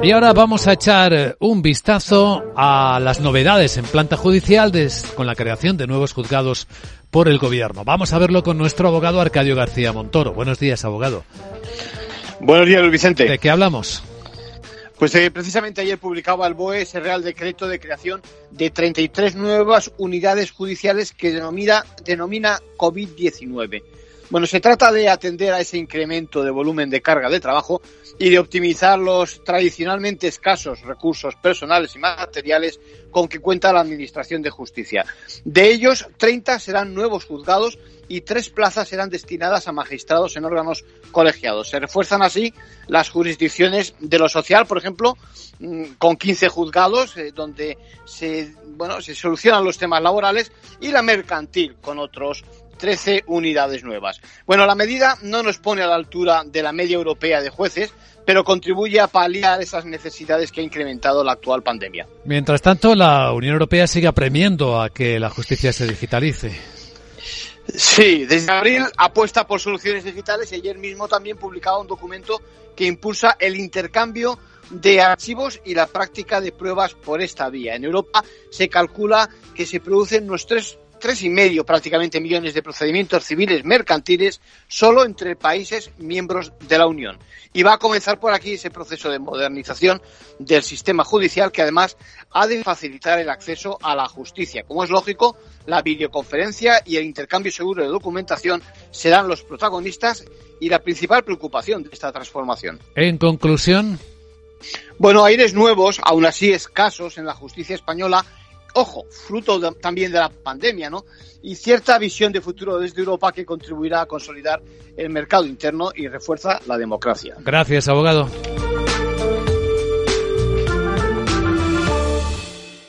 Y ahora vamos a echar un vistazo a las novedades en planta judicial con la creación de nuevos juzgados por el gobierno. Vamos a verlo con nuestro abogado Arcadio García Montoro. Buenos días, abogado. Buenos días, Luis Vicente. ¿De qué hablamos? Pues eh, precisamente ayer publicaba el BOE ese Real Decreto de creación de 33 nuevas unidades judiciales que denomina, denomina COVID-19. Bueno, se trata de atender a ese incremento de volumen de carga de trabajo y de optimizar los tradicionalmente escasos recursos personales y materiales con que cuenta la Administración de Justicia. De ellos, 30 serán nuevos juzgados y tres plazas serán destinadas a magistrados en órganos colegiados. Se refuerzan así las jurisdicciones de lo social, por ejemplo, mm, con 15 juzgados, eh, donde se, bueno, se solucionan los temas laborales, y la mercantil, con otros 13 unidades nuevas. Bueno, la medida no nos pone a la altura de la media europea de jueces, pero contribuye a paliar esas necesidades que ha incrementado la actual pandemia. Mientras tanto, la Unión Europea sigue apremiendo a que la justicia se digitalice. Sí, desde abril apuesta por soluciones digitales y ayer mismo también publicaba un documento que impulsa el intercambio de archivos y la práctica de pruebas por esta vía. En Europa se calcula que se producen unos tres tres y medio prácticamente millones de procedimientos civiles mercantiles solo entre países miembros de la Unión. Y va a comenzar por aquí ese proceso de modernización del sistema judicial que además ha de facilitar el acceso a la justicia. Como es lógico, la videoconferencia y el intercambio seguro de documentación serán los protagonistas y la principal preocupación de esta transformación. En conclusión. Bueno, aires nuevos, aún así escasos en la justicia española, ojo, fruto también de la pandemia, ¿no? Y cierta visión de futuro desde Europa que contribuirá a consolidar el mercado interno y refuerza la democracia. Gracias, abogado.